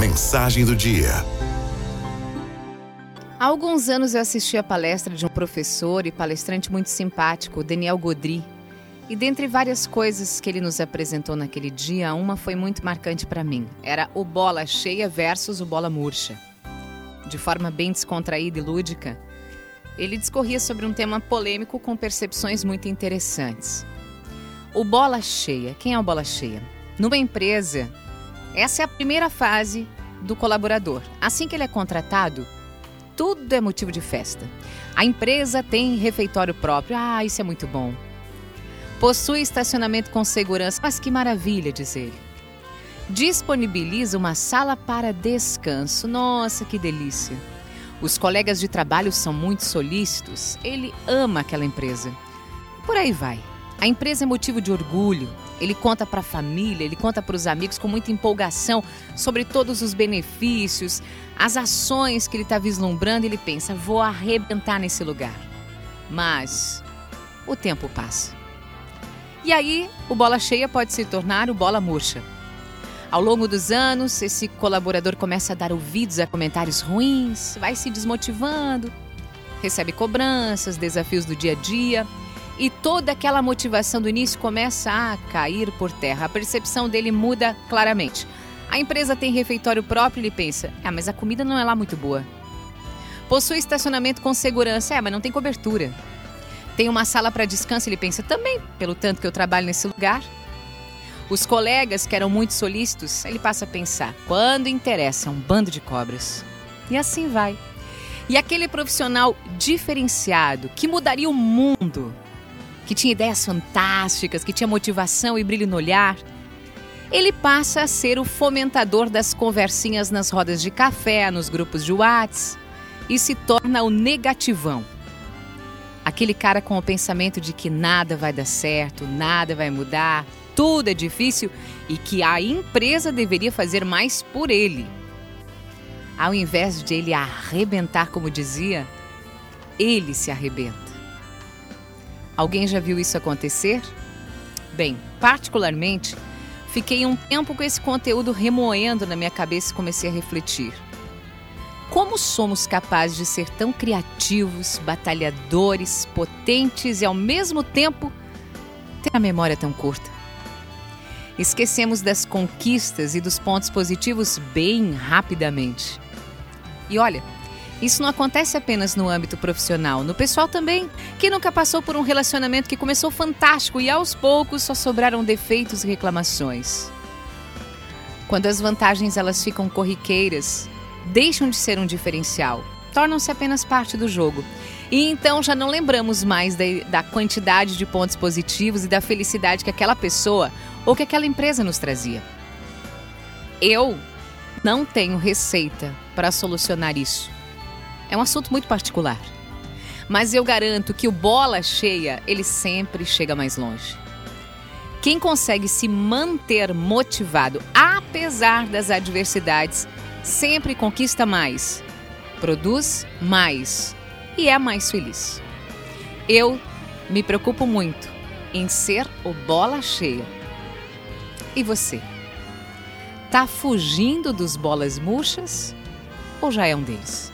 mensagem do dia. Há alguns anos eu assisti a palestra de um professor e palestrante muito simpático, Daniel Godry. E dentre várias coisas que ele nos apresentou naquele dia, uma foi muito marcante para mim. Era o bola cheia versus o bola murcha. De forma bem descontraída e lúdica, ele discorria sobre um tema polêmico com percepções muito interessantes. O bola cheia. Quem é o bola cheia? Numa empresa, essa é a primeira fase do colaborador. Assim que ele é contratado, tudo é motivo de festa. A empresa tem refeitório próprio. Ah, isso é muito bom. Possui estacionamento com segurança. Mas que maravilha, diz ele. Disponibiliza uma sala para descanso. Nossa, que delícia. Os colegas de trabalho são muito solícitos. Ele ama aquela empresa. Por aí vai. A empresa é motivo de orgulho. Ele conta para a família, ele conta para os amigos com muita empolgação sobre todos os benefícios, as ações que ele está vislumbrando. Ele pensa: vou arrebentar nesse lugar. Mas o tempo passa. E aí, o bola cheia pode se tornar o bola murcha. Ao longo dos anos, esse colaborador começa a dar ouvidos a comentários ruins, vai se desmotivando, recebe cobranças, desafios do dia a dia e toda aquela motivação do início começa a cair por terra. A percepção dele muda claramente. A empresa tem refeitório próprio e ele pensa: ah, mas a comida não é lá muito boa. Possui estacionamento com segurança, é, mas não tem cobertura. Tem uma sala para descanso, ele pensa também, pelo tanto que eu trabalho nesse lugar. Os colegas que eram muito solícitos, ele passa a pensar: quando interessa, um bando de cobras. E assim vai. E aquele profissional diferenciado que mudaria o mundo, que tinha ideias fantásticas, que tinha motivação e brilho no olhar, ele passa a ser o fomentador das conversinhas nas rodas de café, nos grupos de Whats e se torna o negativão. Aquele cara com o pensamento de que nada vai dar certo, nada vai mudar, tudo é difícil e que a empresa deveria fazer mais por ele. Ao invés de ele arrebentar, como dizia, ele se arrebenta. Alguém já viu isso acontecer? Bem, particularmente, fiquei um tempo com esse conteúdo remoendo na minha cabeça e comecei a refletir. Como somos capazes de ser tão criativos, batalhadores, potentes e ao mesmo tempo ter a memória tão curta? Esquecemos das conquistas e dos pontos positivos bem rapidamente. E olha, isso não acontece apenas no âmbito profissional, no pessoal também. Quem nunca passou por um relacionamento que começou fantástico e aos poucos só sobraram defeitos e reclamações? Quando as vantagens elas ficam corriqueiras, deixam de ser um diferencial, tornam-se apenas parte do jogo. E então já não lembramos mais da, da quantidade de pontos positivos e da felicidade que aquela pessoa ou que aquela empresa nos trazia. Eu não tenho receita para solucionar isso. É um assunto muito particular. Mas eu garanto que o bola cheia, ele sempre chega mais longe. Quem consegue se manter motivado, apesar das adversidades, sempre conquista mais, produz mais e é mais feliz. Eu me preocupo muito em ser o bola cheia. E você? Tá fugindo dos bolas murchas ou já é um deles?